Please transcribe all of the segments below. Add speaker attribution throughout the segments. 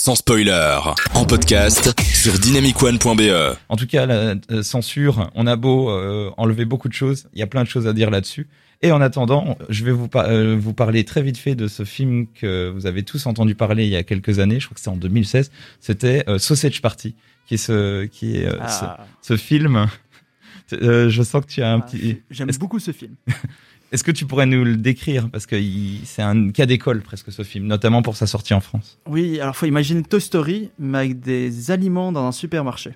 Speaker 1: sans spoiler, en podcast sur dynamicone.be.
Speaker 2: En tout cas, la euh, censure, on a beau euh, enlever beaucoup de choses, il y a plein de choses à dire là-dessus. Et en attendant, je vais vous, par- euh, vous parler très vite fait de ce film que vous avez tous entendu parler il y a quelques années, je crois que c'était en 2016, c'était euh, Sausage Party, qui est ce, qui est, euh, ce,
Speaker 3: Ah,
Speaker 2: ce film. Euh, je sens que tu as un
Speaker 3: ah,
Speaker 2: petit...
Speaker 3: J'aime beaucoup ce film.
Speaker 2: Est-ce que tu pourrais nous le décrire? Parce que c'est un cas d'école presque ce film, notamment pour sa sortie en France.
Speaker 3: Oui, alors faut imaginer Toy Story, mais avec des aliments dans un supermarché.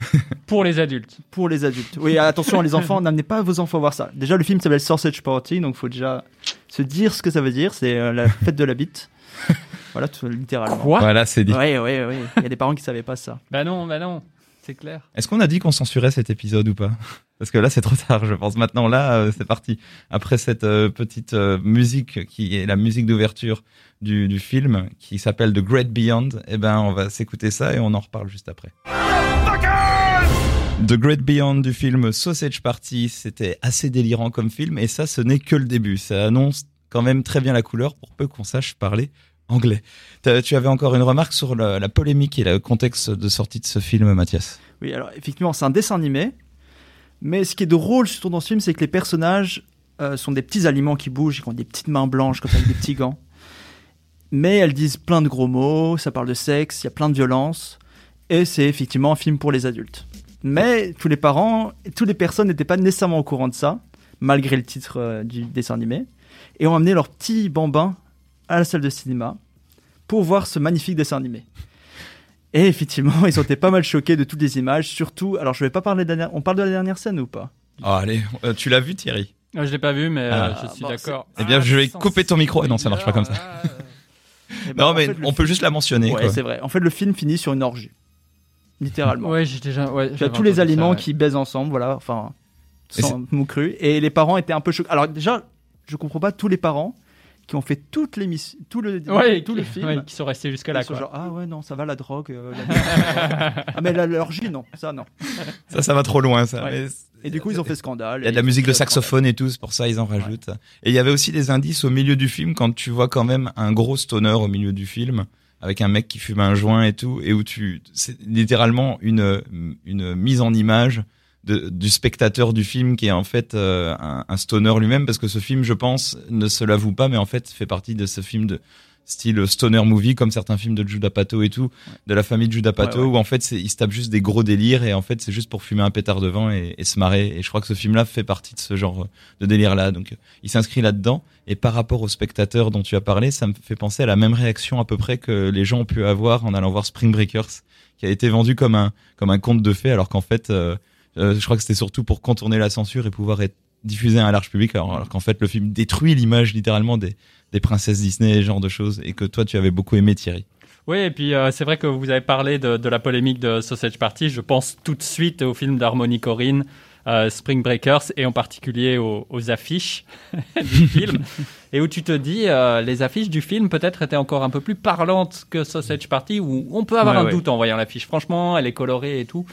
Speaker 4: Pour les adultes.
Speaker 3: Pour les adultes. Oui, attention, les enfants, n'amenez pas vos enfants voir ça. Déjà, le film s'appelle Sausage Party, donc faut déjà se dire ce que ça veut dire. C'est euh, la fête de la bite. Voilà, tout, littéralement.
Speaker 4: Quoi?
Speaker 2: Voilà, c'est dit.
Speaker 3: Oui, oui, oui. Il y a des parents qui savaient pas ça.
Speaker 4: Bah non, bah non, c'est clair.
Speaker 2: Est-ce qu'on a dit qu'on censurait cet épisode ou pas Parce que là, c'est trop tard, je pense. Maintenant, là, euh, c'est parti. Après cette euh, petite euh, musique qui est la musique d'ouverture du, film, qui s'appelle The Great Beyond, eh ben, on va s'écouter ça et on en reparle juste après. The Great Beyond du film Sausage Party, c'était assez délirant comme film, et ça, ce n'est que le début. Ça annonce quand même très bien la couleur pour peu qu'on sache parler anglais. Tu avais encore une remarque sur la, polémique et le contexte de sortie de ce film, Mathias?
Speaker 3: Oui, alors effectivement, c'est un dessin animé. Mais ce qui est drôle surtout dans ce film, c'est que les personnages euh, sont des petits aliments qui bougent, qui ont des petites mains blanches, comme des petits gants. Mais elles disent plein de gros mots, ça parle de sexe, il y a plein de violence. Et c'est effectivement un film pour les adultes. Mais tous les parents, toutes les personnes n'étaient pas nécessairement au courant de ça, malgré le titre euh, du dessin animé. Et ont amené leurs petits bambins à la salle de cinéma pour voir ce magnifique dessin animé. Et effectivement, ils ont été pas mal choqués de toutes les images, surtout. Alors, je vais pas parler de la dernière. On parle de la dernière scène ou pas?
Speaker 2: Oh, allez, euh, tu l'as vu Thierry?
Speaker 4: Euh, Je l'ai pas vu, mais euh,
Speaker 2: Ah,
Speaker 4: je suis
Speaker 3: bon,
Speaker 4: d'accord.
Speaker 2: Eh bien,
Speaker 4: Ah,
Speaker 2: je vais couper ton micro. Ah non, ça marche pas comme ça.
Speaker 3: Eh ben,
Speaker 2: Non,
Speaker 3: en
Speaker 2: mais
Speaker 3: fait,
Speaker 2: on peut juste la mentionner.
Speaker 3: Ouais, c'est vrai. En fait, le film finit sur une orgie, littéralement.
Speaker 4: Ouais, j'ai déjà. Ouais,
Speaker 3: tu as tous les aliments
Speaker 4: ça, ouais.
Speaker 3: qui baisent ensemble, voilà. Enfin, sans crus. Et les parents étaient un peu choqués. Alors déjà, je comprends pas tous les parents qui ont fait toute l'émission, tout le,
Speaker 4: Ouais,
Speaker 3: tout
Speaker 4: qui-
Speaker 3: le film.
Speaker 4: ouais, qui sont restés jusqu'à là,
Speaker 3: ah ouais, non, ça va la drogue. euh, la- ah, mais l'orgie, non, ça, non.
Speaker 2: Ça, ça va trop loin, ça.
Speaker 3: Ouais.
Speaker 2: Mais
Speaker 3: Et du coup, ils ont fait scandale.
Speaker 2: Il y a de
Speaker 3: et
Speaker 2: la musique de saxophone et tout, c'est pour ça ils en rajoutent. Et il y avait aussi des indices au milieu du film quand tu vois quand même un gros stoner au milieu du film avec un mec qui fume un joint et tout et où tu c'est littéralement une une mise en image de, du spectateur du film qui est en fait euh, un, un stoner lui-même parce que ce film je pense ne se l'avoue pas mais en fait fait partie de ce film de style stoner movie comme certains films de Judah Pato et tout de la famille de Judah Pato
Speaker 3: Ouais, ouais.
Speaker 2: où en fait il se tape juste des gros délires et en fait c'est juste pour fumer un pétard devant et, et se marrer. Et je crois que ce film là fait partie de ce genre de délire là donc euh, il s'inscrit là-dedans. Et par rapport aux spectateurs dont tu as parlé ça me fait penser à la même réaction à peu près que les gens ont pu avoir en allant voir Spring Breakers qui a été vendu comme un comme un conte de fées alors qu'en fait euh, euh, je crois que c'était surtout pour contourner la censure et pouvoir être diffusé à un large public alors, alors qu'en fait le film détruit l'image littéralement des des princesses Disney et ce genre de choses et que toi tu avais beaucoup aimé Thierry
Speaker 4: Oui, et puis euh, c'est vrai que vous avez parlé de, de la polémique de Sausage Party. Je pense tout de suite au film d'Harmony Corinne, euh, Spring Breakers, et en particulier aux, aux affiches du film. Et où tu te dis, euh, les affiches du film peut-être étaient encore un peu plus parlantes que Sausage Party, où on peut avoir
Speaker 3: Ouais,
Speaker 4: un
Speaker 3: ouais.
Speaker 4: doute en voyant l'affiche. Franchement, elle est colorée et tout.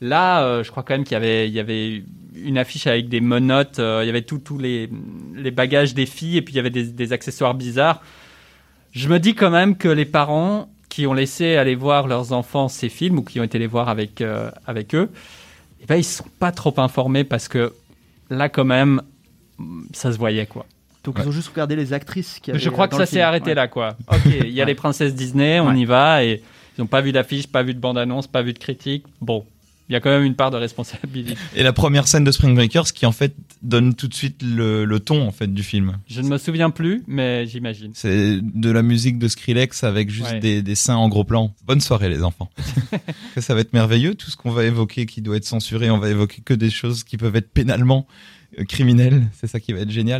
Speaker 4: Là, euh, je crois quand même qu'il y avait, il y avait une affiche avec des menottes, euh, il y avait tous tous les, les bagages des filles, et puis il y avait des, des accessoires bizarres. Je me dis quand même que les parents qui ont laissé aller voir leurs enfants ces films ou qui ont été les voir avec, euh, avec eux, eh ben, ils sont pas trop informés parce que là, quand même, ça se voyait quoi.
Speaker 3: Donc, ils ont juste regardé les actrices qui avaient
Speaker 4: Je crois que ça s'est arrêté
Speaker 3: Ouais.
Speaker 4: là quoi. Ok, il y a
Speaker 3: Ouais.
Speaker 4: les princesses Disney, on
Speaker 3: Ouais.
Speaker 4: y va et ils n'ont pas vu d'affiche, pas vu de bande-annonce, pas vu de critique. Bon, il y a quand même une part de responsabilité.
Speaker 2: et la première scène de Spring Breakers qui en fait donne tout de suite le, le ton en fait du film
Speaker 4: Je ne me souviens plus, mais j'imagine.
Speaker 2: C'est de la musique de Skrillex avec juste
Speaker 4: Ouais.
Speaker 2: des, des seins en gros plan. Bonne soirée les enfants. Ça va être merveilleux. Tout ce qu'on va évoquer qui doit être censuré, on va évoquer que des choses qui peuvent être pénalement euh, criminelles. C'est ça qui va être génial.